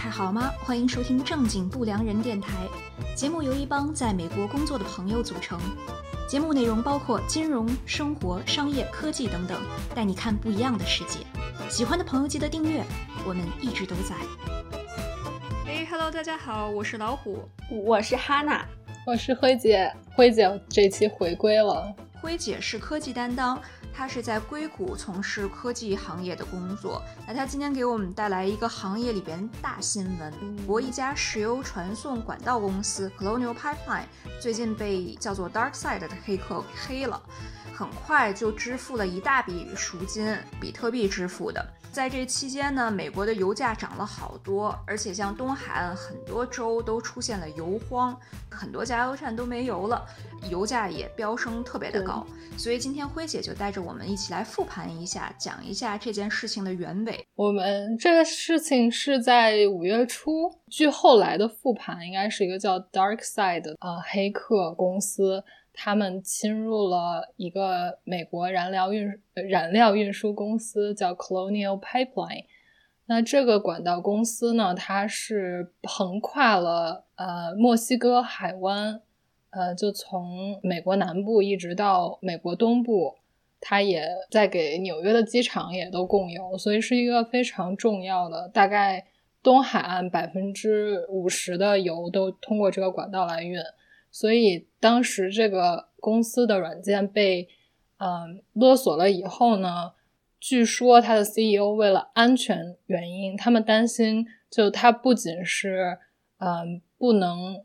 还好吗？欢迎收听正经不良人电台。节目由一帮在美国工作的朋友组成。节目内容包括金融、生活、商业、科技等等，带你看不一样的世界。喜欢的朋友记得订阅，我们一直都在。哎，Hello，大家好，我是老虎，我是哈娜，我是辉姐。辉姐这期回归了。辉姐是科技担当。他是在硅谷从事科技行业的工作。那他今天给我们带来一个行业里边大新闻：国一家石油传送管道公司 Colonial Pipeline 最近被叫做 Dark Side 的黑客黑了，很快就支付了一大笔赎金，比特币支付的。在这期间呢，美国的油价涨了好多，而且像东海岸很多州都出现了油荒，很多加油站都没油了，油价也飙升特别的高。所以今天辉姐就带着我们一起来复盘一下，讲一下这件事情的原委。我们这个事情是在五月初，据后来的复盘，应该是一个叫 Dark Side 的呃黑客公司。他们侵入了一个美国燃料运燃料运输公司，叫 Colonial Pipeline。那这个管道公司呢，它是横跨了呃墨西哥海湾，呃，就从美国南部一直到美国东部，它也在给纽约的机场也都供油，所以是一个非常重要的。大概东海岸百分之五十的油都通过这个管道来运。所以当时这个公司的软件被嗯勒索了以后呢，据说他的 CEO 为了安全原因，他们担心就他不仅是嗯不能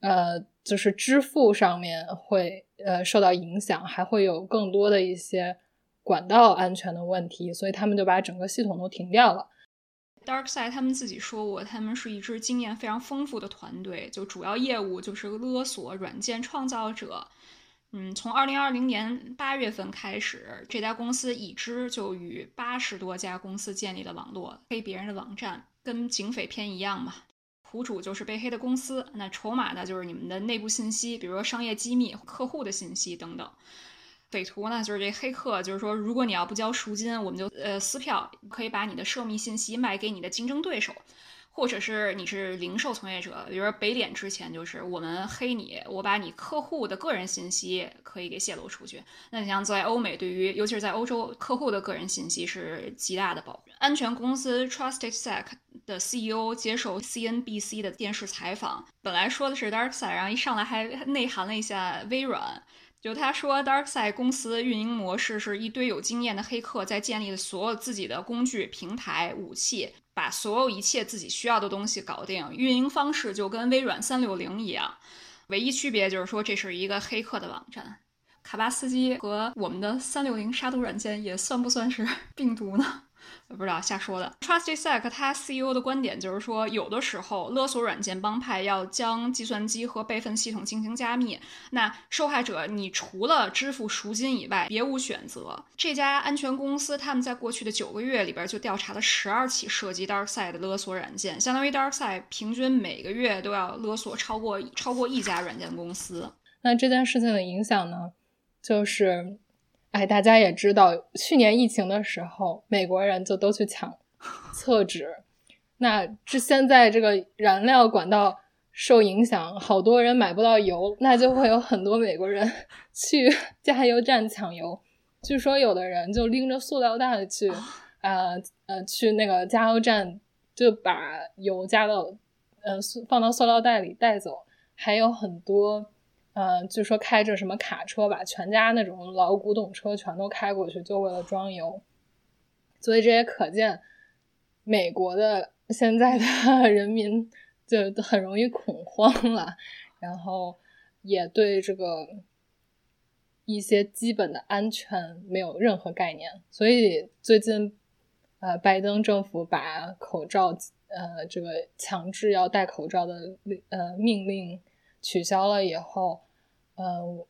呃就是支付上面会呃受到影响，还会有更多的一些管道安全的问题，所以他们就把整个系统都停掉了。Darkside 他们自己说过，他们是一支经验非常丰富的团队，就主要业务就是勒索软件创造者。嗯，从二零二零年八月份开始，这家公司已知就与八十多家公司建立了网络，黑别人的网站，跟警匪片一样嘛。苦主就是被黑的公司，那筹码呢，就是你们的内部信息，比如说商业机密、客户的信息等等。匪徒呢，就是这黑客，就是说，如果你要不交赎金，我们就呃撕票，可以把你的涉密信息卖给你的竞争对手，或者是你是零售从业者，比如说北脸之前就是我们黑你，我把你客户的个人信息可以给泄露出去。那你像在欧美，对于尤其是在欧洲，客户的个人信息是极大的保护。安全公司 TrustedSec 的 CEO 接受 CNBC 的电视采访，本来说的是 DarkSide，然后一上来还内涵了一下微软。就他说，DarkSide 公司运营模式是一堆有经验的黑客在建立的所有自己的工具、平台、武器，把所有一切自己需要的东西搞定。运营方式就跟微软三六零一样，唯一区别就是说这是一个黑客的网站。卡巴斯基和我们的三六零杀毒软件也算不算是 病毒呢？我不知道瞎说的。TrustySec 他 CEO 的观点就是说，有的时候勒索软件帮派要将计算机和备份系统进行加密，那受害者你除了支付赎金以外别无选择。这家安全公司他们在过去的九个月里边就调查了十二起涉及 DarkSide 的勒索软件，相当于 DarkSide 平均每个月都要勒索超过超过一家软件公司。那这件事情的影响呢，就是。哎，大家也知道，去年疫情的时候，美国人就都去抢 厕纸。那这现在这个燃料管道受影响，好多人买不到油，那就会有很多美国人 去 加油站抢油。据说有的人就拎着塑料袋去，呃呃，去那个加油站就把油加到，呃，放到塑料袋里带走。还有很多。嗯，据说开着什么卡车，把全家那种老古董车全都开过去，就为了装油。所以这也可见，美国的现在的 人民就很容易恐慌了，然后也对这个一些基本的安全没有任何概念。所以最近，呃，拜登政府把口罩，呃，这个强制要戴口罩的呃命令取消了以后。嗯，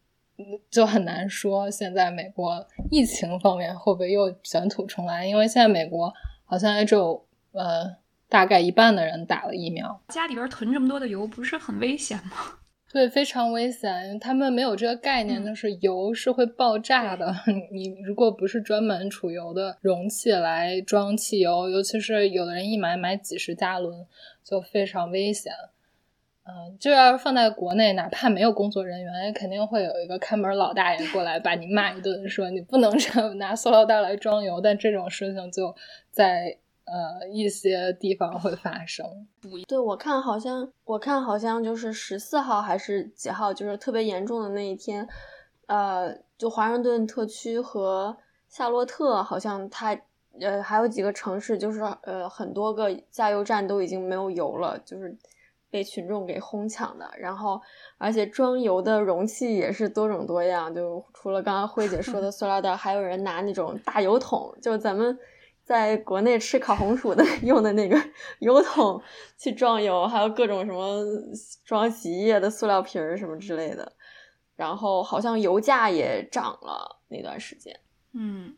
就很难说现在美国疫情方面会不会又卷土重来，因为现在美国好像也只有呃大概一半的人打了疫苗。家里边囤这么多的油，不是很危险吗？对，非常危险。他们没有这个概念，就是油是会爆炸的。你如果不是专门储油的容器来装汽油，尤其是有的人一买买几十加仑，就非常危险。嗯，就要是放在国内，哪怕没有工作人员，也肯定会有一个看门老大爷过来把你骂一顿，说你不能这样拿塑料袋来装油。但这种事情就在呃一些地方会发生。对，我看好像我看好像就是十四号还是几号，就是特别严重的那一天，呃，就华盛顿特区和夏洛特，好像它呃还有几个城市，就是呃很多个加油站都已经没有油了，就是。被群众给哄抢的，然后而且装油的容器也是多种多样，就除了刚刚慧姐说的 塑料袋，还有人拿那种大油桶，就咱们在国内吃烤红薯的 用的那个油桶去装油，还有各种什么装洗衣液的塑料瓶儿什么之类的。然后好像油价也涨了那段时间。嗯，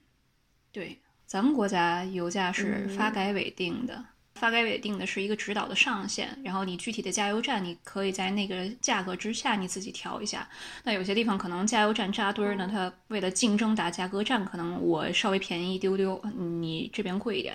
对，咱们国家油价是发改委定的。发改委定的是一个指导的上限，然后你具体的加油站，你可以在那个价格之下你自己调一下。那有些地方可能加油站扎堆儿呢，它为了竞争打价格战，可能我稍微便宜一丢丢，你这边贵一点，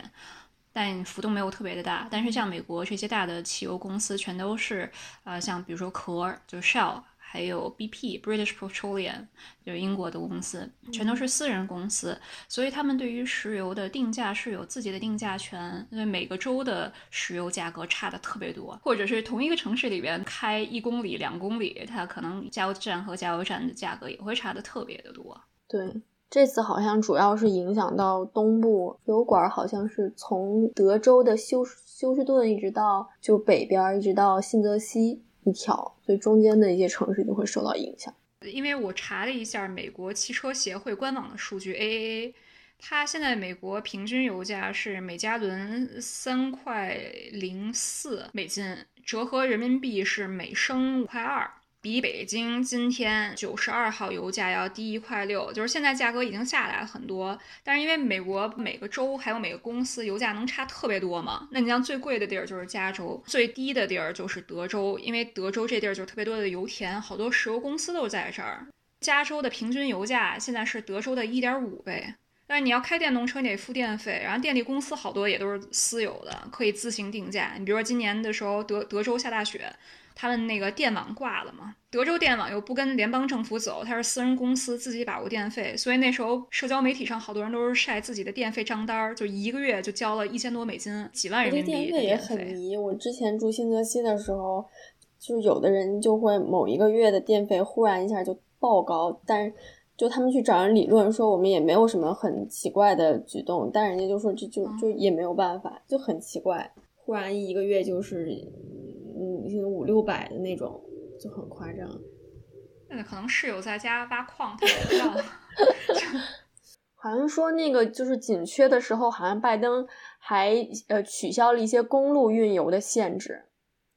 但浮动没有特别的大。但是像美国这些大的汽油公司，全都是呃，像比如说壳，就 Shell。还有 BP British Petroleum，就是英国的公司，全都是私人公司，所以他们对于石油的定价是有自己的定价权。因为每个州的石油价格差的特别多，或者是同一个城市里边开一公里、两公里，它可能加油站和加油站的价格也会差的特别的多。对，这次好像主要是影响到东部油管，好像是从德州的休休斯顿一直到就北边，一直到新泽西。一条，所以中间的一些城市就会受到影响。因为我查了一下美国汽车协会官网的数据，AAA，它现在美国平均油价是每加仑三块零四美金，折合人民币是每升五块二。比北京今天九十二号油价要低一块六，就是现在价格已经下来很多。但是因为美国每个州还有每个公司油价能差特别多嘛，那你像最贵的地儿就是加州，最低的地儿就是德州，因为德州这地儿就特别多的油田，好多石油公司都在这儿。加州的平均油价现在是德州的一点五倍，但是你要开电动车你得付电费，然后电力公司好多也都是私有的，可以自行定价。你比如说今年的时候，德德州下大雪。他们那个电网挂了嘛？德州电网又不跟联邦政府走，它是私人公司自己把握电费，所以那时候社交媒体上好多人都是晒自己的电费账单儿，就一个月就交了一千多美金，几万人民币电费也很迷。我之前住新泽西的时候，就是有的人就会某一个月的电费忽然一下就爆高，但是就他们去找人理论说我们也没有什么很奇怪的举动，但人家就说这就就也没有办法，就很奇怪，忽然一个月就是。嗯，五六百的那种就很夸张。那可能室友在家挖矿，他不知道。好像说那个就是紧缺的时候，好像拜登还呃取消了一些公路运油的限制，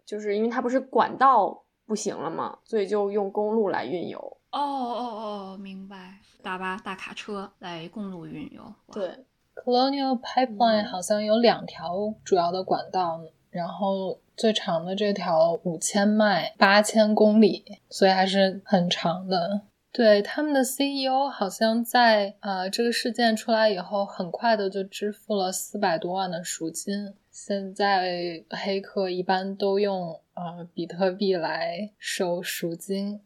就是因为它不是管道不行了嘛，所以就用公路来运油。哦哦哦，明白。大巴、大卡车来公路运油。对，Colonial Pipeline 好像有两条主要的管道，然后。最长的这条五千迈，八千公里，所以还是很长的。对他们的 CEO 好像在呃这个事件出来以后，很快的就支付了四百多万的赎金。现在黑客一般都用呃比特币来收赎金，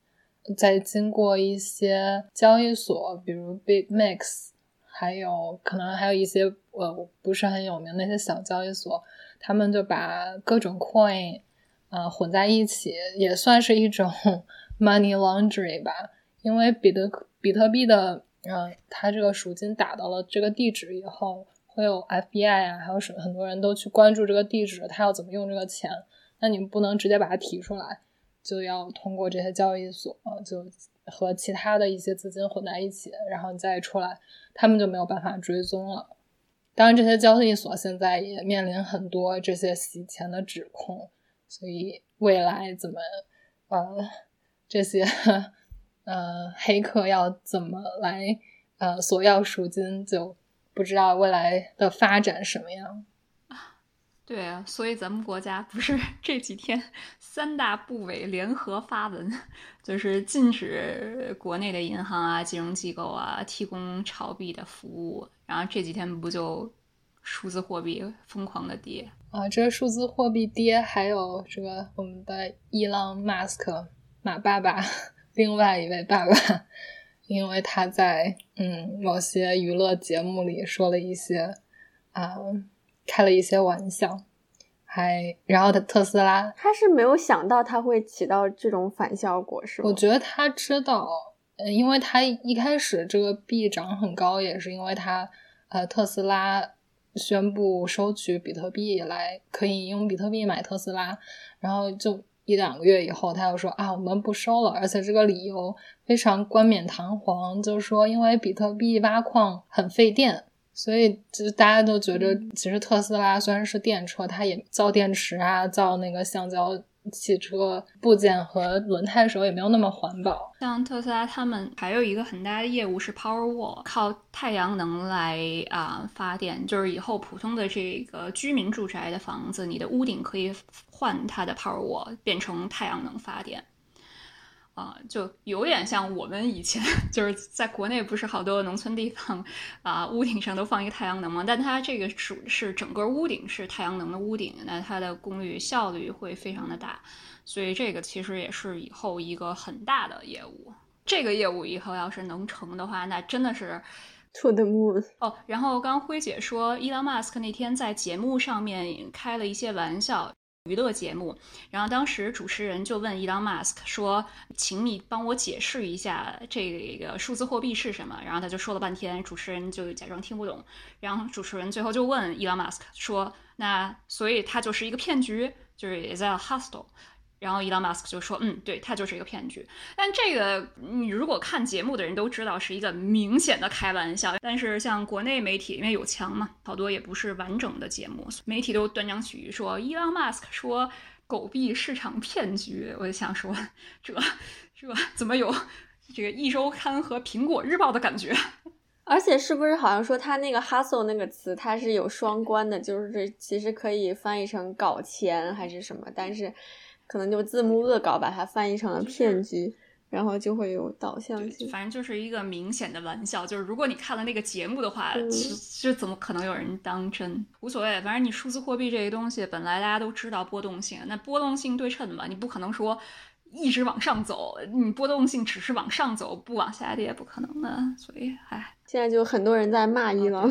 再经过一些交易所，比如 BitMax，还有可能还有一些呃不是很有名那些小交易所。他们就把各种 coin，呃，混在一起，也算是一种 money laundry 吧。因为比特比特币的，嗯，它这个赎金打到了这个地址以后，会有 FBI 啊，还有什很多人都去关注这个地址，他要怎么用这个钱。那你不能直接把它提出来，就要通过这些交易所，就和其他的一些资金混在一起，然后你再出来，他们就没有办法追踪了。当然，这些交易所现在也面临很多这些洗钱的指控，所以未来怎么，呃，这些呃黑客要怎么来呃索要赎金，就不知道未来的发展什么样。对啊，所以咱们国家不是这几天三大部委联合发文，就是禁止国内的银行啊、金融机构啊提供炒币的服务。然后这几天不就数字货币疯狂的跌啊？这个数字货币跌，还有这个我们的伊朗马斯克马爸爸，另外一位爸爸，因为他在嗯某些娱乐节目里说了一些啊。开了一些玩笑，还然后他特斯拉，他是没有想到他会起到这种反效果，是吗？我觉得他知道，呃，因为他一开始这个币涨很高，也是因为他呃特斯拉宣布收取比特币来可以用比特币买特斯拉，然后就一两个月以后，他又说啊我们不收了，而且这个理由非常冠冕堂皇，就是说因为比特币挖矿很费电。所以，就大家都觉得，其实特斯拉虽然是电车，它也造电池啊，造那个橡胶汽车部件和轮胎的时候也没有那么环保。像特斯拉，他们还有一个很大的业务是 Powerwall，靠太阳能来啊发电。就是以后普通的这个居民住宅的房子，你的屋顶可以换它的 Powerwall，变成太阳能发电。啊，就有点像我们以前 就是在国内，不是好多农村地方啊，屋顶上都放一个太阳能嘛？但它这个是是整个屋顶是太阳能的屋顶，那它的功率效率会非常的大，所以这个其实也是以后一个很大的业务。这个业务以后要是能成的话，那真的是 to the moon 哦。然后刚辉姐说，伊朗马斯克那天在节目上面开了一些玩笑。娱乐节目，然后当时主持人就问伊朗马斯克说：“请你帮我解释一下这个数字货币是什么？”然后他就说了半天，主持人就假装听不懂。然后主持人最后就问伊朗马斯克说：“那所以它就是一个骗局，就是 is a hustle。”然后伊朗马斯克就说：“嗯，对，它就是一个骗局。但这个你如果看节目的人都知道是一个明显的开玩笑。但是像国内媒体因为有墙嘛，好多也不是完整的节目，媒体都断章取义说伊朗马斯克说狗币市场骗局。我就想说，这这怎么有这个一周刊和苹果日报的感觉？而且是不是好像说他那个 hustle 那个词它是有双关的，就是其实可以翻译成搞钱还是什么，但是。可能就字幕恶搞把它翻译成了骗局，然后就会有导向性。反正就是一个明显的玩笑，就是如果你看了那个节目的话，这怎么可能有人当真？无所谓，反正你数字货币这个东西本来大家都知道波动性，那波动性对称的嘛，你不可能说一直往上走，你波动性只是往上走，不往下跌，不可能的。所以，唉，现在就很多人在骂伊朗。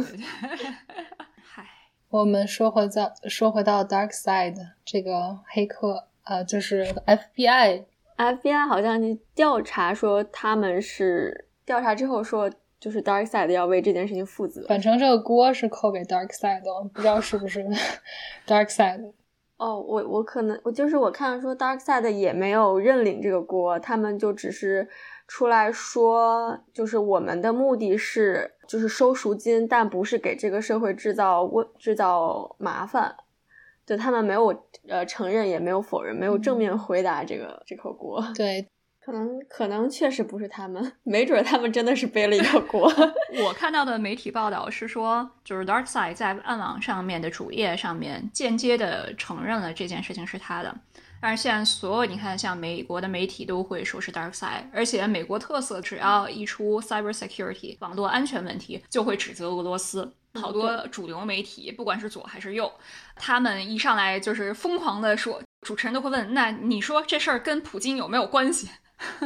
嗨，我们说回到说回到 Dark Side 这个黑客。呃，就是 FBI，FBI 好像调查说他们是调查之后说，就是 Dark Side 要为这件事情负责。反正这个锅是扣给 Dark Side 的，不知道是不是 Dark Side。哦，我我可能我就是我看说 Dark Side 也没有认领这个锅，他们就只是出来说，就是我们的目的是就是收赎金，但不是给这个社会制造问制造麻烦。就他们没有呃承认，也没有否认，没有正面回答这个这口锅。对，可能可能确实不是他们，没准他们真的是背了一个 锅。我看到的媒体报道是说，就是 DarkSide 在暗网上面的主页上面间接的承认了这件事情是他的。但是现在所有你看，像美国的媒体都会说是 DarkSide，而且美国特色只要一出 cybersecurity 网络安全问题，就会指责俄罗斯。好多主流媒体，不管是左还是右，他们一上来就是疯狂的说，主持人都会问：“那你说这事儿跟普京有没有关系？”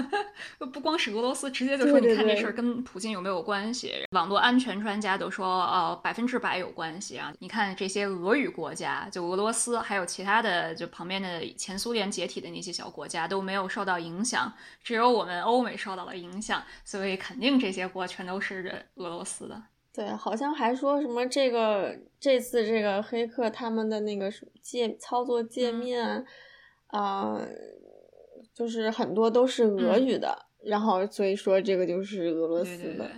不光是俄罗斯，直接就说：“你看这事儿跟普京有没有关系？”网络安全专家都说：“呃，百分之百有关系啊！你看这些俄语国家，就俄罗斯，还有其他的，就旁边的前苏联解体的那些小国家都没有受到影响，只有我们欧美受到了影响，所以肯定这些国全都是俄罗斯的。”对，好像还说什么这个这次这个黑客他们的那个界操作界面，啊，就是很多都是俄语的，然后所以说这个就是俄罗斯的。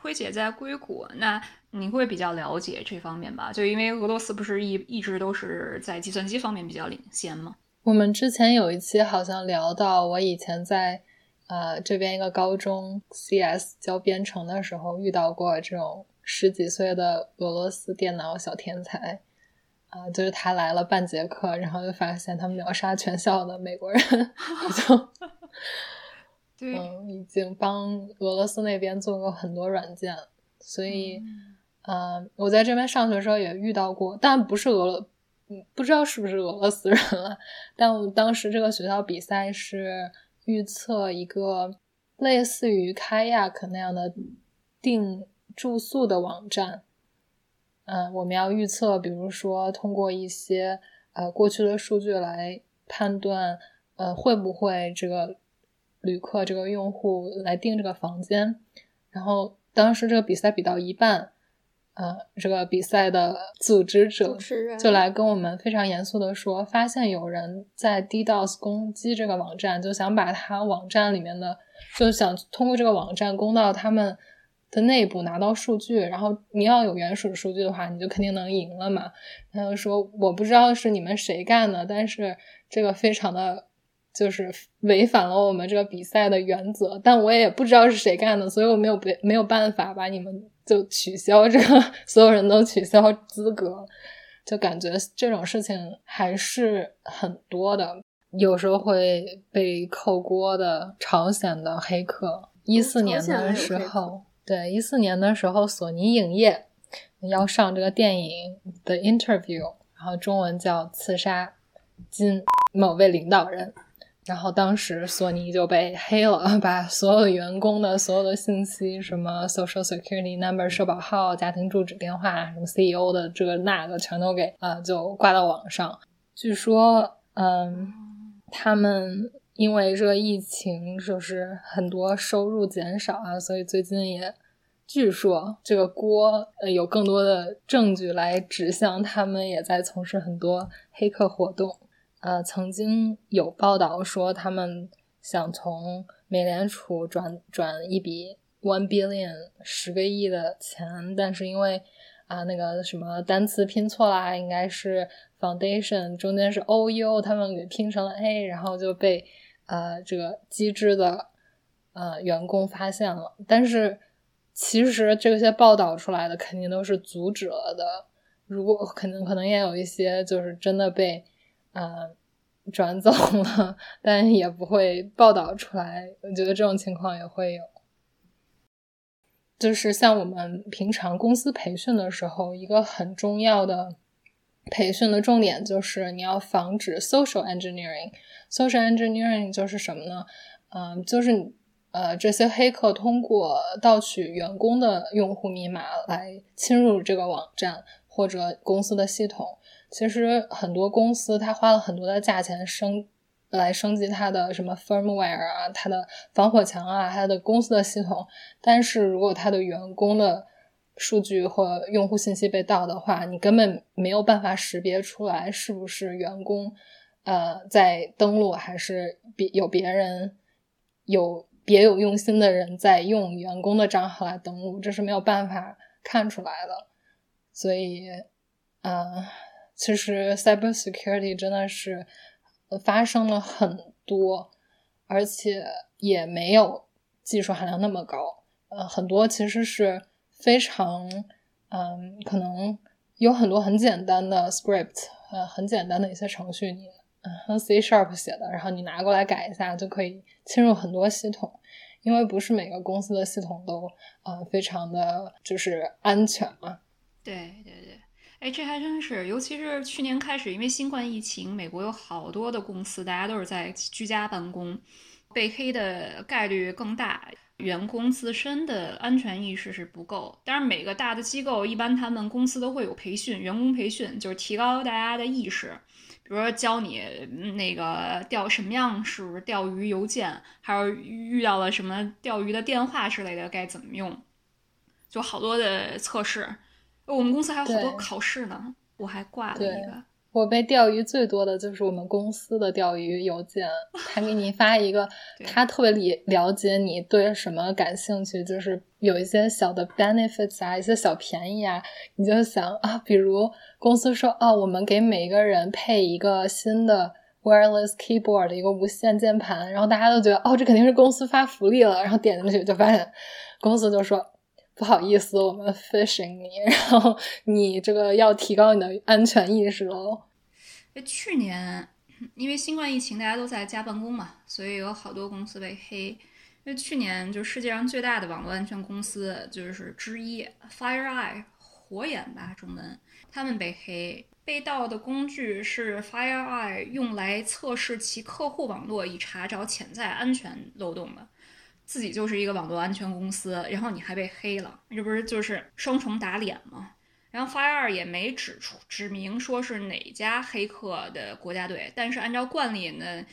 辉姐在硅谷，那你会比较了解这方面吧？就因为俄罗斯不是一一直都是在计算机方面比较领先吗？我们之前有一期好像聊到，我以前在。呃，这边一个高中 CS 教编程的时候遇到过这种十几岁的俄罗斯电脑小天才，啊，就是他来了半节课，然后就发现他们秒杀全校的美国人，就 对，嗯，已经帮俄罗斯那边做过很多软件，所以，嗯，我在这边上学的时候也遇到过，但不是俄罗，嗯，不知道是不是俄罗斯人了，但我当时这个学校比赛是预测一个类似于 Kayak 那样的订住宿的网站。嗯，我们要预测，比如说通过一些呃过去的数据来判断，呃会不会这个旅客这个用户来订这个房间。然后当时这个比赛比到一半，呃，这个比赛的组织者就来跟我们非常严肃的说，发现有人在 DDoS 攻击这个网站，就想把他网站里面的，就想通过这个网站攻到他们。的内部拿到数据，然后你要有原始数据的话，你就肯定能赢了嘛。他就说我不知道是你们谁干的，但是这个非常的，就是违反了我们这个比赛的原则。但我也不知道是谁干的，所以我没有没没有办法把你们就取消这个，所有人都取消资格。就感觉这种事情还是很多的，有时候会被扣锅的朝鲜的黑客，一四年的时候。对，一四年的时候，索尼影业要上这个电影的 interview，然后中文叫刺杀金某位领导人，然后当时索尼就被黑了，把所有员工的所有的信息，什么 social security number 社保号、家庭住址电话，什么 CEO 的这个那个，全都给啊就挂到网上。据说，嗯，他们。因为这个疫情，就是很多收入减少啊，所以最近也据说这个锅呃有更多的证据来指向他们也在从事很多黑客活动。呃，曾经有报道说他们想从美联储转转一笔 one billion 十个亿的钱，但是因为啊那个什么单词拼错啦，应该是 foundation 中间是 o u，他们给拼成了 a，然后就被。呃，这个机制的呃员工发现了，但是其实这些报道出来的肯定都是阻止了的。如果可能，可能也有一些就是真的被呃转走了，但也不会报道出来。我觉得这种情况也会有。就是像我们平常公司培训的时候，一个很重要的培训的重点就是你要防止 social engineering。Social engineering 就是什么呢？嗯，就是呃，这些黑客通过盗取员工的用户密码来侵入这个网站或者公司的系统。其实很多公司它花了很多的价钱升来升级它的什么 firmware 啊，它的防火墙啊，它的公司的系统。但是如果它的员工的数据或用户信息被盗的话，你根本没有办法识别出来是不是员工。呃，在登录还是别有别人有别有用心的人在用员工的账号来登录，这是没有办法看出来的。所以，呃，其实 cyber security 真的是发生了很多，而且也没有技术含量那么高。呃，很多其实是非常，嗯，可能有很多很简单的 script，呃，很简单的一些程序你。嗯，C Sharp 写的，然后你拿过来改一下，就可以侵入很多系统。因为不是每个公司的系统都呃非常的就是安全嘛。对对对，哎，这还真是，尤其是去年开始，因为新冠疫情，美国有好多的公司，大家都是在居家办公，被黑的概率更大。员工自身的安全意识是不够，但是每个大的机构一般他们公司都会有培训，员工培训就是提高大家的意识。比如说教你那个钓什么样是钓鱼邮件，还有遇到了什么钓鱼的电话之类的该怎么用，就好多的测试。我们公司还有好多考试呢，我还挂了一个。我被钓鱼最多的就是我们公司的钓鱼邮件，他给你发一个，他特别理了解你对什么感兴趣，就是有一些小的 benefits 啊，一些小便宜啊，你就想啊，比如公司说啊，我们给每个人配一个新的 wireless keyboard 的一个无线键盘，然后大家都觉得哦，这肯定是公司发福利了，然后点进去就发现公司就说不好意思，我们 fishing 你，然后你这个要提高你的安全意识喽。去年因为新冠疫情，大家都在家办公嘛，所以有好多公司被黑。因为去年就世界上最大的网络安全公司就是之一 FireEye 火眼吧中文，他们被黑，被盗的工具是 FireEye 用来测试其客户网络以查找潜在安全漏洞的。自己就是一个网络安全公司，然后你还被黑了，这不是就是双重打脸吗？然后 Fire 也没指出指明说是哪家黑客的国家队，但是按照惯例呢。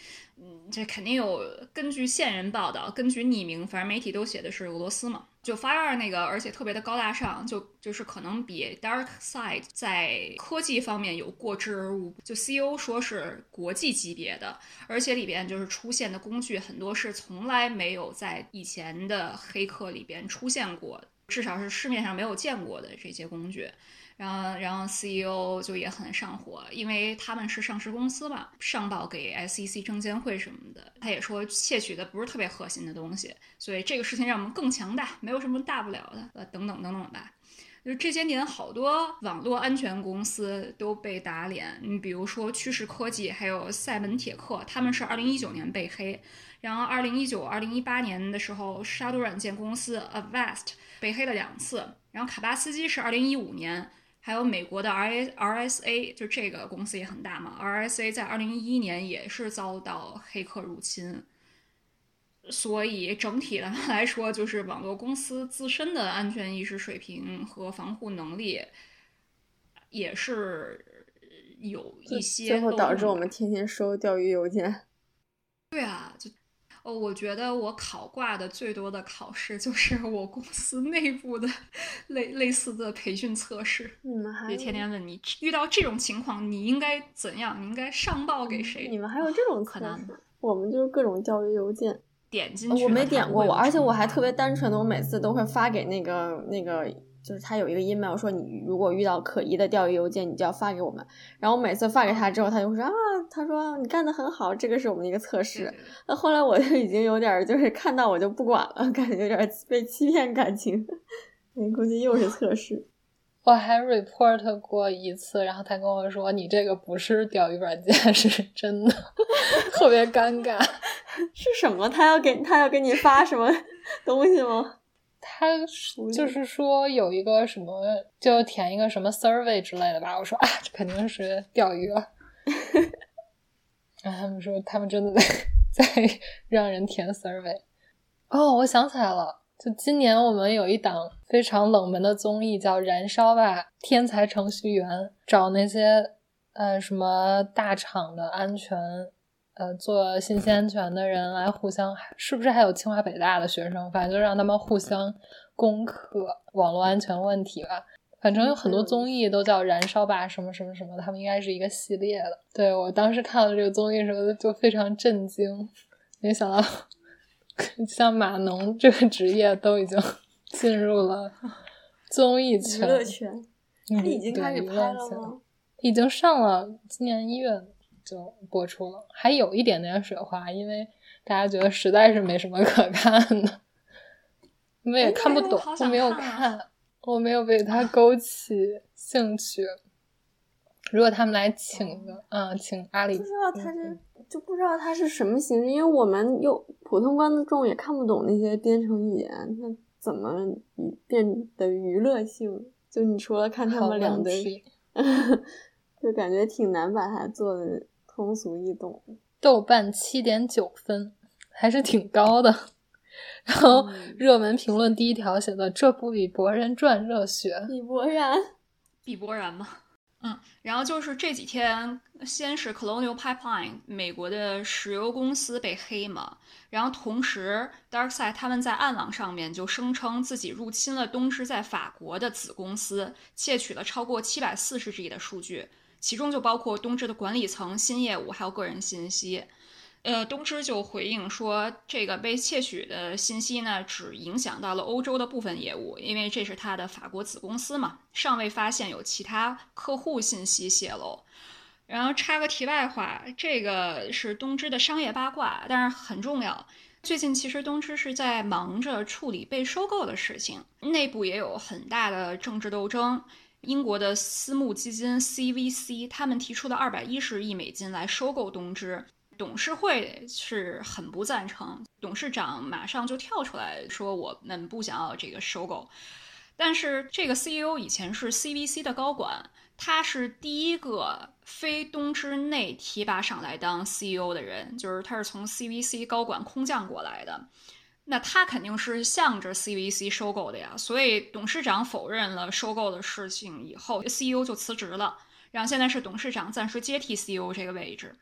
嗯，这肯定有根据线人报道，根据匿名，反正媒体都写的是俄罗斯嘛。就 Fire 那个，而且特别的高大上，就就是可能比 Dark Side 在科技方面有过之而无。就 CEO 说是国际级别的，而且里边就是出现的工具很多是从来没有在以前的黑客里边出现过，至少是市面上没有见过的这些工具。然后，然后 CEO 就也很上火，因为他们是上市公司嘛，上报给 SEC 证监会什么的，他也说窃取的不是特别核心的东西，所以这个事情让我们更强大，没有什么大不了的，呃，等等等等吧。就这些年，好多网络安全公司都被打脸，你比如说趋势科技，还有赛门铁克，他们是二零一九年被黑，然后二零一九、二零一八年的时候，杀毒软件公司 Avast 被黑了两次，然后卡巴斯基是二零一五年。还有美国的 R A R S A，就这个公司也很大嘛。R S A 在二零一一年也是遭到黑客入侵，所以整体来 来说，就是网络公司自身的安全意识水平和防护能力也是有一些。最后导致我们天天收钓鱼邮件。对啊，就。哦，我觉得我考挂的最多的考试就是 我公司内部的类类似的培训测试。你们还天天问你遇到这种情况你应该怎样？你应该上报给谁？你们还有这种可能？我们就是各种教育邮件，点进去。我没点过，我而且我还特别单纯的，我每次都会发给那个那个。就是他有一个 email 说你如果遇到可疑的钓鱼邮件，你就要发给我们。然后每次发给他之后，他就说啊，他说你干的很好，这个是我们的一个测试。那后来我就已经有点就是看到我就不管了，感觉有点被欺骗感情。你估计又是测试。我还 report 过一次，然后他跟我说你这个不是钓鱼软件，是真的，特别尴尬。是什么？他要给他要给你发什么东西吗？他就是说有一个什么，就填一个什么 survey 之类的吧。我说啊，这肯定是钓鱼了。然后他们说他们真的 在在让人填 survey。哦，我想起来了，就今年我们有一档非常冷门的综艺叫《燃烧吧天才程序员》，找那些呃什么大厂的安全。呃，做信息安全的人来互相，是不是还有清华北大的学生？反正就让他们互相攻克网络安全问题吧。反正有很多综艺都叫“燃烧吧”什么什么什么，他们应该是一个系列的。对我当时看了这个综艺的时候就非常震惊，没想到 像码农这个职业都已经进入了综艺圈。娱乐圈，他已经开始拍了吗？已经上了，今年一月。就播出了，还有一点点水花，因为大家觉得实在是没什么可看的，因为也看不懂，我没有看，我没有被他勾起兴趣。如果他们来请一个，嗯，请阿里，不知道他是就不知道他是什么形式，因为我们又普通观众也看不懂那些编程语言，那怎么变得娱乐性？就你除了看他们两对，就感觉挺难把它做的。通俗易懂，豆瓣七点九分，还是挺高的。然后热门评论第一条写的：“这不比《博人传》热血。”比博然，比博然吗？嗯。然后就是这几天，先是 Colonial Pipeline 美国的石油公司被黑嘛，然后同时 DarkSide 他们在暗网上面就声称自己入侵了东芝在法国的子公司，窃取了超过七百四十 G 的数据。其中就包括东芝的管理层、新业务还有个人信息。呃，东芝就回应说，这个被窃取的信息呢，只影响到了欧洲的部分业务，因为这是他的法国子公司嘛，尚未发现有其他客户信息泄露。然后插个题外话，这个是东芝的商业八卦，但是很重要。最近其实东芝是在忙着处理被收购的事情，内部也有很大的政治斗争。英国的私募基金 CVC 他们提出的二百一十亿美金来收购东芝，董事会是很不赞成，董事长马上就跳出来说我们不想要这个收购。但是这个 CEO 以前是 CVC 的高管，他是第一个非东芝内提拔上来当 CEO 的人，就是他是从 CVC 高管空降过来的。那他肯定是向着 CVC 收购的呀，所以董事长否认了收购的事情以后，CEO 就辞职了，然后现在是董事长暂时接替 CEO 这个位置。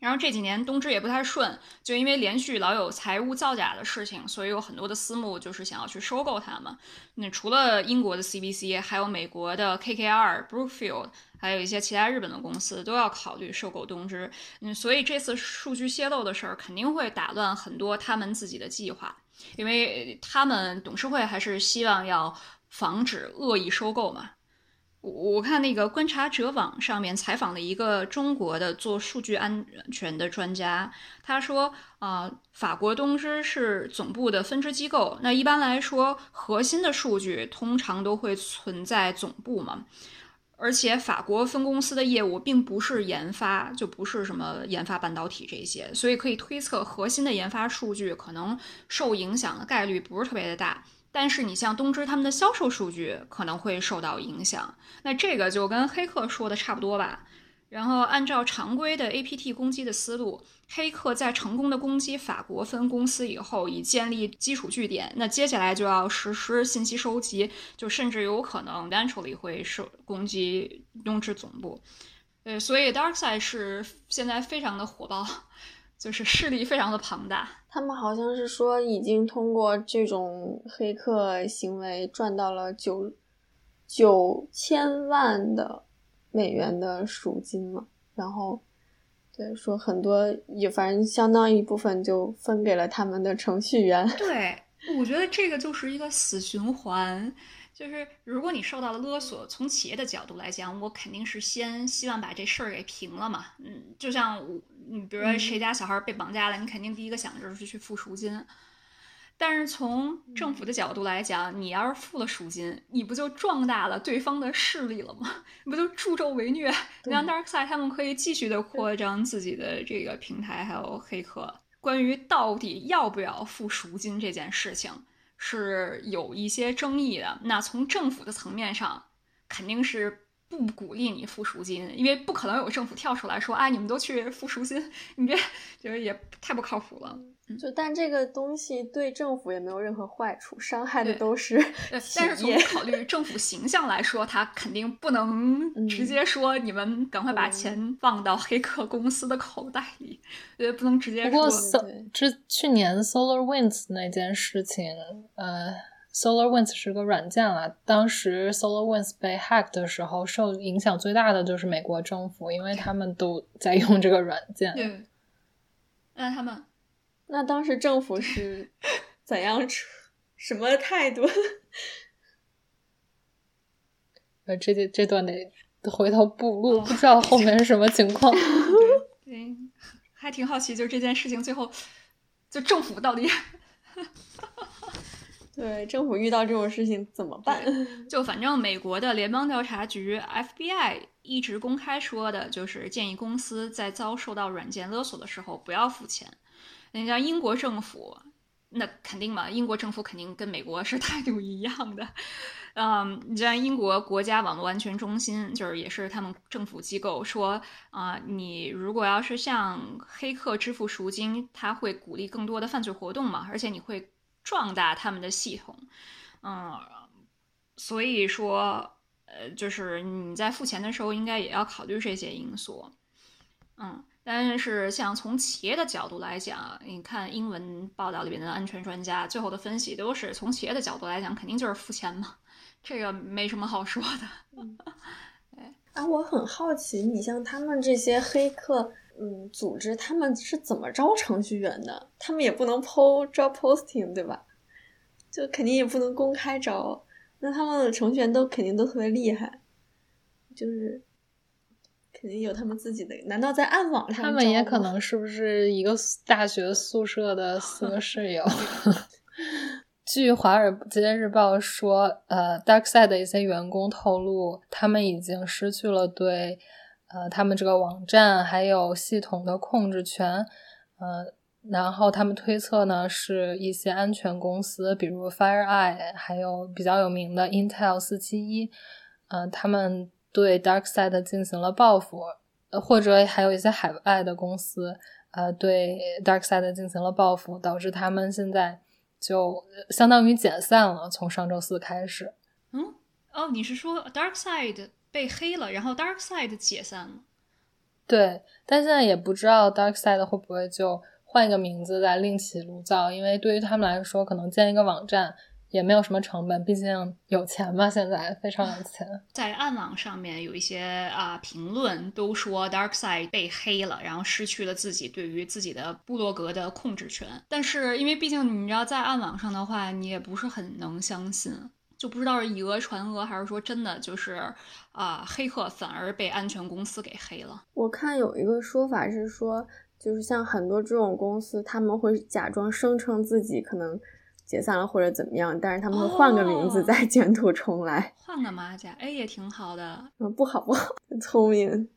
然后这几年东芝也不太顺，就因为连续老有财务造假的事情，所以有很多的私募就是想要去收购他们。那除了英国的 CBC，还有美国的 KKR、Brookfield，还有一些其他日本的公司都要考虑收购东芝。嗯，所以这次数据泄露的事儿肯定会打乱很多他们自己的计划，因为他们董事会还是希望要防止恶意收购嘛。我看那个观察者网上面采访了一个中国的做数据安全的专家，他说啊，法国东芝是总部的分支机构，那一般来说，核心的数据通常都会存在总部嘛，而且法国分公司的业务并不是研发，就不是什么研发半导体这些，所以可以推测核心的研发数据可能受影响的概率不是特别的大。但是你像东芝他们的销售数据可能会受到影响，那这个就跟黑客说的差不多吧。然后按照常规的 APT 攻击的思路，黑客在成功的攻击法国分公司以后，已建立基础据点，那接下来就要实施信息收集，就甚至有可能 naturally 会受攻击东芝总部。呃，所以 DarkSide 是现在非常的火爆。就是势力非常的庞大，他们好像是说已经通过这种黑客行为赚到了九九千万的美元的赎金嘛，然后对说很多也反正相当一部分就分给了他们的程序员。对，我觉得这个就是一个死循环。就是如果你受到了勒索，从企业的角度来讲，我肯定是先希望把这事儿给平了嘛。嗯，就像我，你比如说谁家小孩被绑架了，你肯定第一个想着是去付赎金。但是从政府的角度来讲，你要是付了赎金，你不就壮大了对方的势力了吗？你不就助纣为虐？让 Darkside 他们可以继续的扩张自己的这个平台，还有黑客。关于到底要不要付赎金这件事情。是有一些争议的。那从政府的层面上，肯定是不鼓励你付赎金，因为不可能有政府跳出来说：“哎，你们都去付赎金，你这就是也太不靠谱了。”就但这个东西对政府也没有任何坏处，伤害的都是但是从考虑政府形象来说，他肯定不能直接说你们赶快把钱放到黑客公司的口袋里，呃，不能直接说。不过，之去年 Solar Winds 那件事情，呃，Solar Winds 是个软件了。当时 Solar Winds 被 hack 的时候，受影响最大的就是美国政府，因为他们都在用这个软件。对，那他们。那当时政府是 怎样处什么态度？呃，这这这段得回头补录，不知道后面是什么情况。对，还挺好奇，就这件事情最后，就政府到底，对政府遇到这种事情怎么办？就反正美国的联邦调查局 FBI 一直公开说的就是建议公司在遭受到软件勒索的时候不要付钱。人家英国政府，那肯定嘛，英国政府肯定跟美国是 态度一样的。嗯，你像英国国家网络安全中心，就是也是他们政府机构说啊，你如果要是向黑客支付赎金，他会鼓励更多的犯罪活动嘛，而且你会壮大他们的系统。嗯，所以说，呃，就是你在付钱的时候，应该也要考虑这些因素。嗯。但是，像从企业的角度来讲，你看英文报道里边的安全专家最后的分析都是从企业的角度来讲，肯定就是付钱嘛，这个没什么好说的。哎，啊，我很好奇，你像他们这些黑客，嗯，组织他们是怎么招程序员的？他们也不能 PO job posting 对吧？就肯定也不能公开招，那他们的程序员都肯定都特别厉害，就是。肯定有他们自己的。难道在暗网上？他们也可能是不是一个大学宿舍的四个室友？据《华尔街日报》说，呃，Darkside 的一些员工透露，他们已经失去了对呃他们这个网站还有系统的控制权。呃，然后他们推测呢，是一些安全公司，比如 FireEye，还有比较有名的 Intel 四七一，呃，他们。对 Darkside 进行了报复，呃，或者还有一些海外的公司，呃，对 Darkside 进行了报复，导致他们现在就相当于解散了。从上周四开始，嗯，哦，你是说 Darkside 被黑了，然后 Darkside 解散了？对，但现在也不知道 Darkside 会不会就换一个名字再另起炉灶，因为对于他们来说，可能建一个网站。也没有什么成本，毕竟有钱嘛，现在非常有钱。在暗网上面有一些啊评论都说 Darkside 被黑了，然后失去了自己对于自己的部落格的控制权。但是因为毕竟你知道在暗网上的话，你也不是很能相信，就不知道是以讹传讹还是说真的就是啊黑客反而被安全公司给黑了。我看有一个说法是说，就是像很多这种公司，他们会假装声称自己可能。解散了或者怎么样，但是他们会换个名字再 卷土重来，换个马甲，哎，也挺好的。嗯，不好不好，聪明。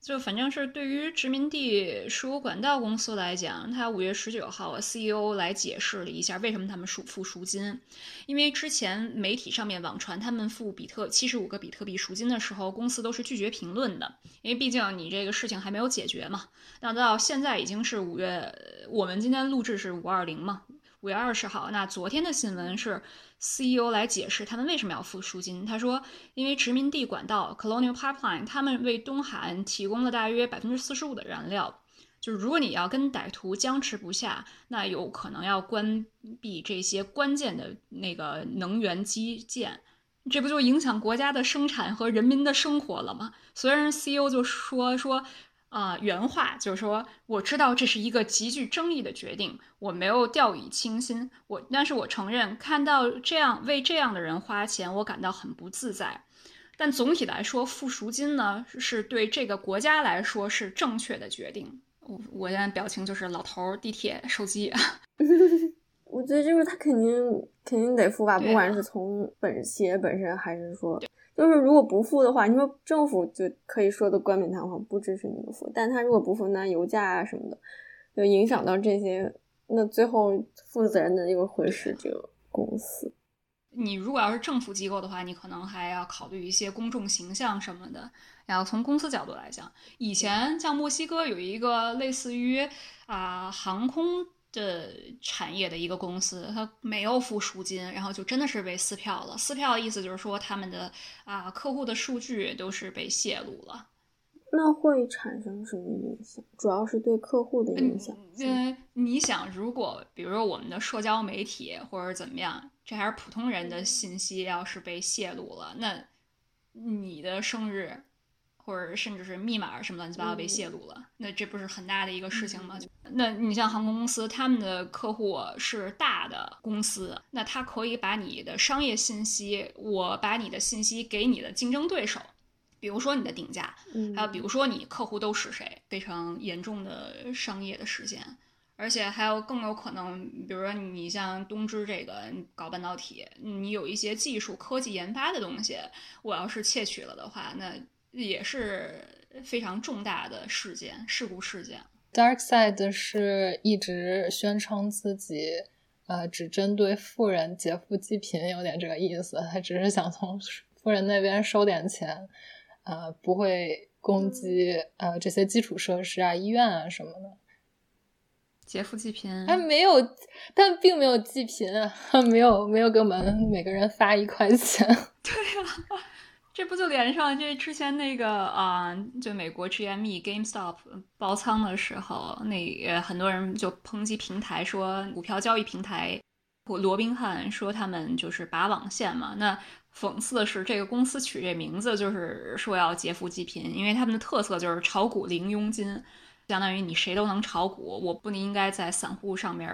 就反正是对于殖民地输管道公司来讲，他五月十九号 CEO 来解释了一下为什么他们付付赎金，因为之前媒体上面网传他们付比特七十五个比特币赎金的时候，公司都是拒绝评论的，因为毕竟你这个事情还没有解决嘛。那到现在已经是五月，我们今天录制是五二零嘛。五月二十号，那昨天的新闻是 CEO 来解释他们为什么要付赎金。他说，因为殖民地管道 Colonial Pipeline，他们为东海岸提供了大约百分之四十五的燃料。就是如果你要跟歹徒僵持不下，那有可能要关闭这些关键的那个能源基建，这不就影响国家的生产和人民的生活了吗？虽然 CEO 就说说。啊，原话就是说，我知道这是一个极具争议的决定，我没有掉以轻心。我，但是我承认，看到这样为这样的人花钱，我感到很不自在。但总体来说，付赎金呢，是对这个国家来说是正确的决定。我，我现在表情就是老头儿地铁手机。我觉得就是他肯定肯定得付吧，不管是从本企业本身，还是说。就是如果不付的话，你说政府就可以说的冠冕堂皇不支持你们付，但他如果不付，那油价啊什么的，就影响到这些，那最后负责任的又会是这个公司。你如果要是政府机构的话，你可能还要考虑一些公众形象什么的。然后从公司角度来讲，以前像墨西哥有一个类似于啊航空。的产业的一个公司，他没有付赎金，然后就真的是被撕票了。撕票的意思就是说，他们的啊客户的数据都是被泄露了。那会产生什么影响？主要是对客户的影响。嗯，你想，如果比如说我们的社交媒体或者怎么样，这还是普通人的信息，要是被泄露了，那你的生日。或者甚至是密码什么乱七八糟被泄露了，那这不是很大的一个事情吗？那你像航空公司，他们的客户是大的公司，那他可以把你的商业信息，我把你的信息给你的竞争对手，比如说你的定价，还有比如说你客户都是谁，非常严重的商业的事件，而且还有更有可能，比如说你像东芝这个搞半导体，你有一些技术科技研发的东西，我要是窃取了的话，那。也是非常重大的事件，事故事件。Darkside 是一直宣称自己，呃，只针对富人劫富济贫，有点这个意思。他只是想从富人那边收点钱，呃，不会攻击呃这些基础设施啊、医院啊什么的。劫富济贫？他没有，但并没有济贫啊，没有没有给我们每个人发一块钱。对呀。这不就连上这之前那个啊，就美国 GME GameStop 爆仓的时候，那很多人就抨击平台，说股票交易平台罗宾汉说他们就是拔网线嘛。那讽刺的是，这个公司取这名字就是说要劫富济贫，因为他们的特色就是炒股零佣金，相当于你谁都能炒股，我不应该在散户上面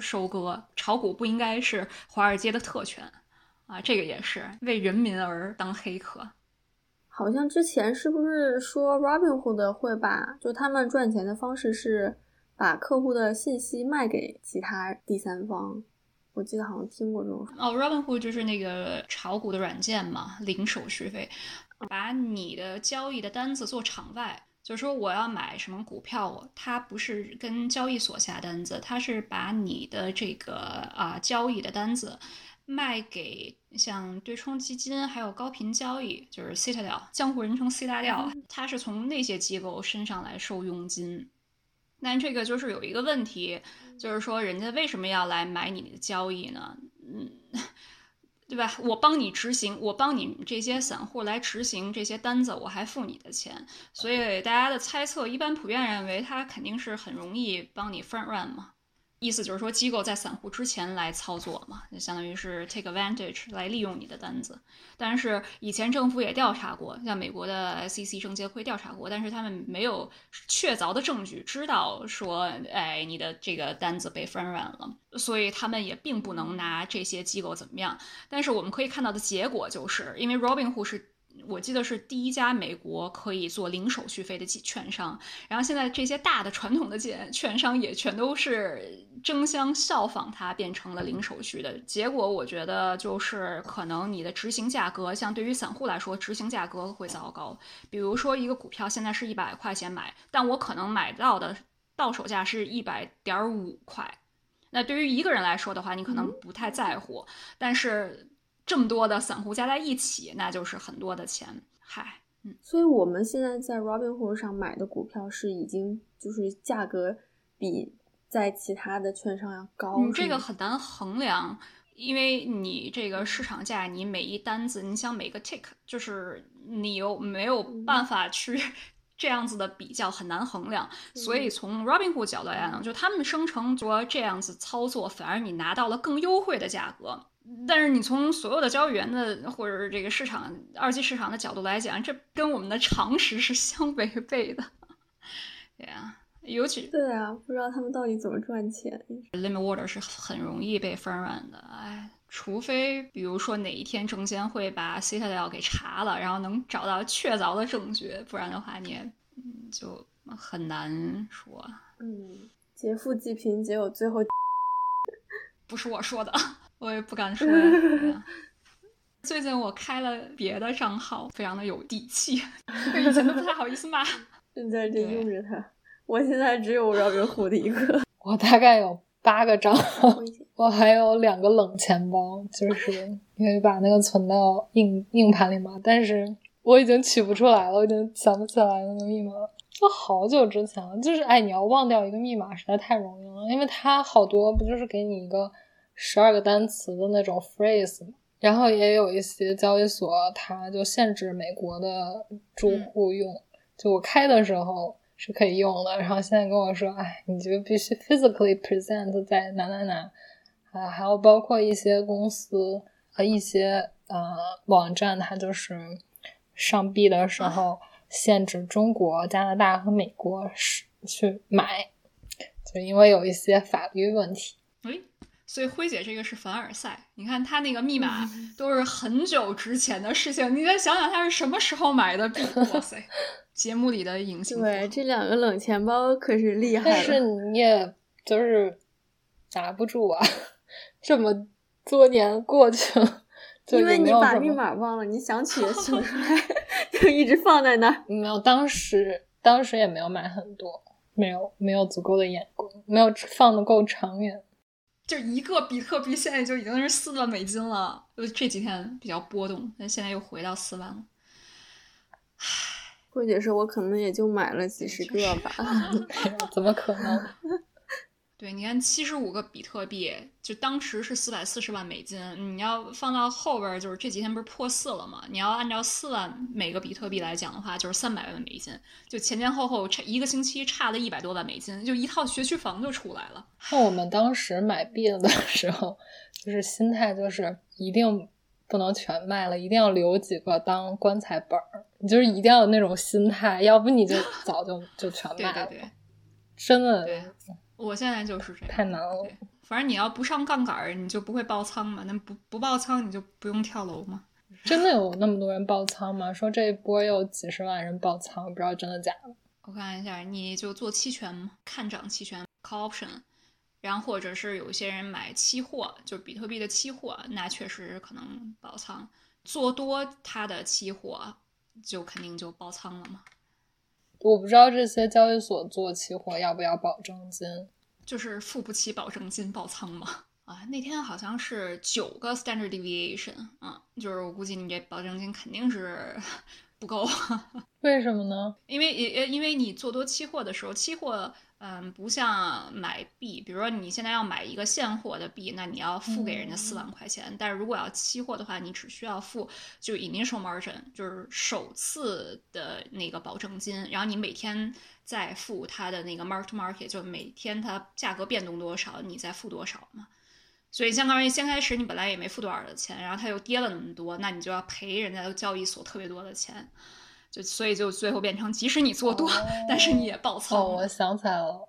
收割，炒股不应该是华尔街的特权。啊，这个也是为人民而当黑客。好像之前是不是说 Robinhood 会把就他们赚钱的方式是把客户的信息卖给其他第三方？我记得好像听过这种。哦，Robinhood 就是那个炒股的软件嘛，零手续费，把你的交易的单子做场外。就是说我要买什么股票，它不是跟交易所下单子，它是把你的这个啊交易的单子卖给像对冲基金，还有高频交易，就是 Citadel，江湖人称 C 大调，它是从那些机构身上来收佣金。但这个就是有一个问题，就是说人家为什么要来买你的交易呢？嗯。对吧？我帮你执行，我帮你这些散户来执行这些单子，我还付你的钱，所以大家的猜测一般普遍认为，他肯定是很容易帮你 front run 嘛。意思就是说，机构在散户之前来操作嘛，就相当于是 take advantage 来利用你的单子。但是以前政府也调查过，像美国的 SEC 证监会调查过，但是他们没有确凿的证据知道说，哎，你的这个单子被翻软了，所以他们也并不能拿这些机构怎么样。但是我们可以看到的结果就是，因为 Robinhood 是。我记得是第一家美国可以做零手续费的券商，然后现在这些大的传统的券券商也全都是争相效仿它，变成了零手续的。结果我觉得就是可能你的执行价格，像对于散户来说，执行价格会糟糕。比如说一个股票现在是一百块钱买，但我可能买到的到手价是一百点五块。那对于一个人来说的话，你可能不太在乎，但是。这么多的散户加在一起，那就是很多的钱。嗨，嗯，所以我们现在在 Robinhood 上买的股票是已经就是价格比在其他的券商要高。你这个很难衡量，因为你这个市场价，你每一单子，你想每个 tick，就是你又没有办法去这样子的比较，很难衡量。所以从 Robinhood 角度来讲，就他们生成说这样子操作，反而你拿到了更优惠的价格。但是你从所有的交易员的或者是这个市场二级市场的角度来讲，这跟我们的常识是相违背的。对啊，尤其对啊，不知道他们到底怎么赚钱。Limit order 是很容易被翻软的，哎，除非比如说哪一天证监会把 Citadel 给查了，然后能找到确凿的证据，不然的话你也就很难说。嗯，劫富济贫，结果最后 不是我说的。我也不敢说。最近我开了别的账号，非常的有底气，以前都不太好意思骂。现在就用着它。我现在只有绕着虎的一个。我大概有八个账号，我还有两个冷钱包，就是因为把那个存到硬硬盘里嘛。但是我已经取不出来了，我已经想不起来那个密码了。就好久之前了，就是哎，你要忘掉一个密码实在太容易了，因为它好多不就是给你一个。十二个单词的那种 phrase，然后也有一些交易所，它就限制美国的住户用。就我开的时候是可以用的，然后现在跟我说，哎，你就必须 physically present 在哪哪哪，啊，还有包括一些公司和一些呃网站，它就是上币的时候限制中国、加拿大和美国是去买，就因为有一些法律问题。所以辉姐这个是凡尔赛，你看她那个密码都是很久之前的事情，你再想想她是什么时候买的币？哇塞，节目里的隐形。对，这两个冷钱包可是厉害了。但是你也就是拿不住啊，这么多年过去了，因为你把密码忘了，你想起也取不出来，就一直放在那儿。没有，当时当时也没有买很多，没有没有足够的眼光，没有放的够长远。就一个比特币现在就已经是四万美金了，就这几天比较波动，但现在又回到四万了。唉，慧姐说，我可能也就买了几十个吧，怎么可能？对，你看七十五个比特币，就当时是四百四十万美金。你要放到后边，就是这几天不是破四了吗？你要按照四万每个比特币来讲的话，就是三百万美金。就前前后后差一个星期，差了一百多万美金，就一套学区房就出来了。那我们当时买币的时候，就是心态就是一定不能全卖了，一定要留几个当棺材本儿。你就是一定要有那种心态，要不你就早就就全卖了。对对对，真的。对。我现在就是这样，太难了。反正你要不上杠杆儿，你就不会爆仓嘛。那不不爆仓，你就不用跳楼嘛。真的有那么多人爆仓吗？说这一波有几十万人爆仓，不知道真的假的。我看一下，你就做期权嘛，看涨期权 call option，然后或者是有些人买期货，就比特币的期货，那确实可能爆仓。做多它的期货，就肯定就爆仓了嘛。我不知道这些交易所做期货要不要保证金，就是付不起保证金爆仓嘛。啊，那天好像是九个 standard deviation 啊，就是我估计你这保证金肯定是 不够。为什么呢？因为也因为你做多期货的时候，期货。嗯，不像买币，比如说你现在要买一个现货的币，那你要付给人家四万块钱。但是如果要期货的话，你只需要付就 initial margin，就是首次的那个保证金，然后你每天再付它的那个 mark to market，就每天它价格变动多少，你再付多少嘛。所以相当于先开始你本来也没付多少的钱，然后它又跌了那么多，那你就要赔人家的交易所特别多的钱。就所以就最后变成，即使你做多，但是你也爆仓。哦，我想起来了，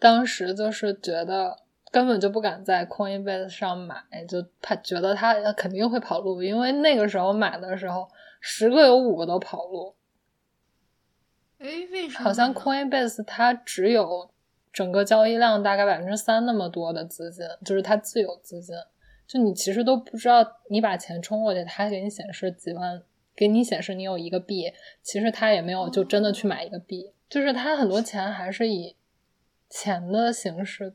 当时就是觉得根本就不敢在 Coinbase 上买，就怕觉得它肯定会跑路，因为那个时候买的时候，十个有五个都跑路。哎，为什么？好像 Coinbase 它只有整个交易量大概百分之三那么多的资金，就是它自有资金，就你其实都不知道，你把钱充过去，它给你显示几万。给你显示你有一个币，其实他也没有就真的去买一个币，就是他很多钱还是以钱的形式，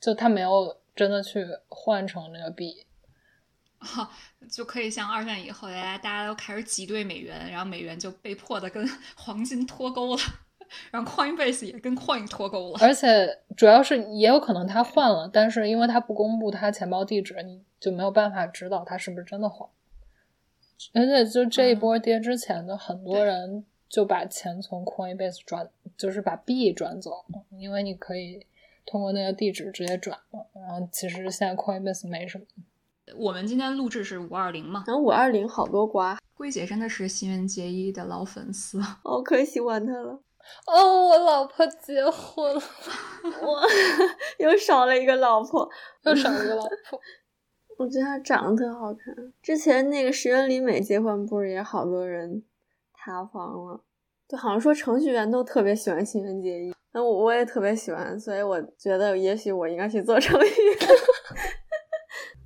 就他没有真的去换成那个币，哈，就可以像二战以后，大家大家都开始挤兑美元，然后美元就被迫的跟 黄金脱钩了，然后 Coinbase 也跟 Coin 脱钩了，而且主要是也有可能他换了，但是因为他不公布他钱包地址，你就没有办法知道他是不是真的换。而且就这一波跌之前的很多人就把钱从 Coinbase 转，就是把币转走，因为你可以通过那个地址直接转嘛。然后其实现在 Coinbase 没什么。我们今天录制是五二零嘛？然后五二零好多瓜。桂姐真的是新垣结衣的老粉丝，我 可喜欢她了。哦，我老婆结婚了，我 又少了一个老婆，又少了一个老婆。我觉得她长得特好看。之前那个石原里美结婚，不是也好多人塌房了？就好像说程序员都特别喜欢新垣结衣，那我我也特别喜欢，所以我觉得也许我应该去做程序员。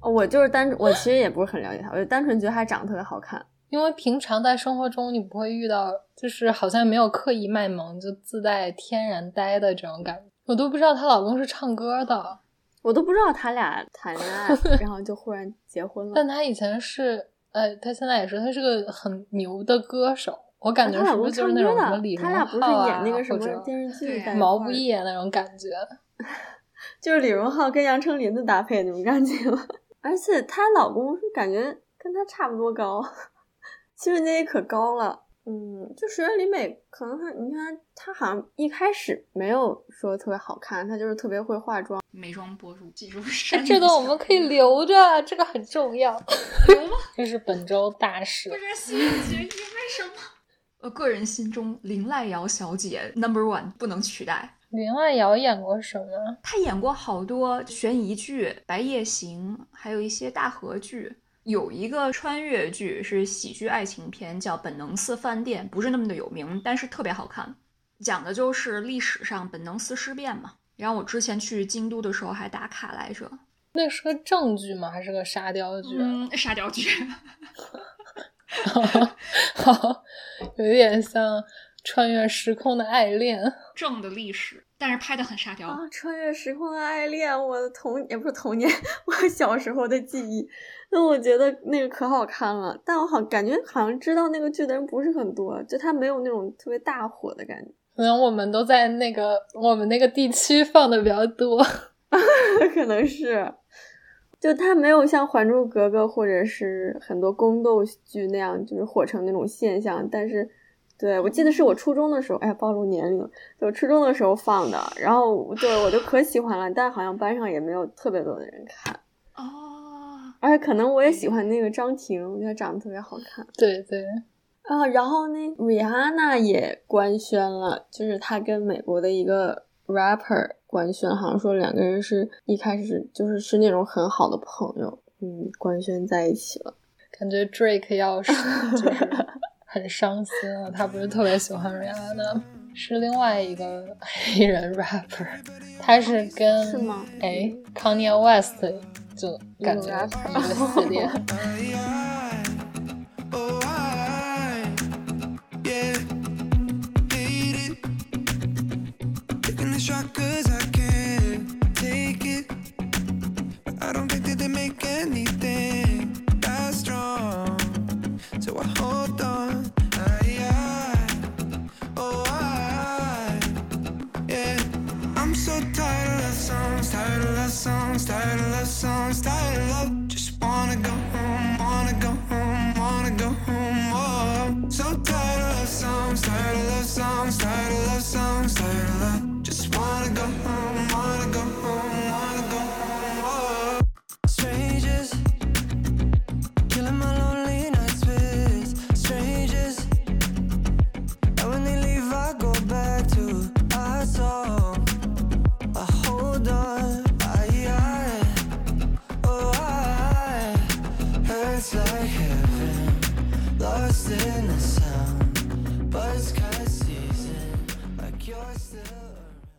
我就是单，我其实也不是很了解她，我就单纯觉得她长得特别好看。因为平常在生活中你不会遇到，就是好像没有刻意卖萌，就自带天然呆的这种感觉。我都不知道她老公是唱歌的。我都不知道他俩谈恋爱，然后就忽然结婚了。但他以前是，呃，他现在也是，他是个很牛的歌手。我感觉是不是就是那种什么李荣浩啊，或者毛不易那种感觉？就是李荣浩跟杨丞琳的搭配那种感觉。而且她老公是感觉跟她差不多高，其实那也可高了。嗯，就石原里美，可能她，你看她好像一开始没有说特别好看，她就是特别会化妆，美妆博主，记住 这个我们可以留着，这个很重要。留吗？这是本周大事。不是新垣结衣，为什么？我个人心中林濑遥小姐 number one 不能取代。林濑遥演过什么？她演过好多悬疑剧，《白夜行》，还有一些大河剧。有一个穿越剧是喜剧爱情片，叫《本能寺饭店》，不是那么的有名，但是特别好看，讲的就是历史上本能寺事变嘛。然后我之前去京都的时候还打卡来着。那是个正剧吗？还是个沙雕剧？嗯，沙雕剧。好，有点像穿越时空的爱恋，正的历史。但是拍的很沙雕啊！穿越时空的爱恋，我的童也不是童年，我小时候的记忆。那我觉得那个可好看了，但我好感觉好像知道那个剧的人不是很多，就他没有那种特别大火的感觉。可能我们都在那个我们那个地区 放的比较多，可能是。就他没有像《还珠格格》或者是很多宫斗剧那样，就是火成那种现象，但是。对，我记得是我初中的时候，哎，暴露年龄了。就初中的时候放的，然后对我就可喜欢了，但好像班上也没有特别多的人看。哦，而且可能我也喜欢那个张婷，我觉得长得特别好看。对对。啊，然后那 Rihanna 也官宣了，就是她跟美国的一个 rapper 官宣，好像说两个人是一开始就是是那种很好的朋友，嗯，官宣在一起了。感觉 Drake 要是就是很伤心啊，他不是特别喜欢 Rihanna，是另外一个黑人 rapper，他是跟是吗？哎，Kanye West 就感觉一个系列。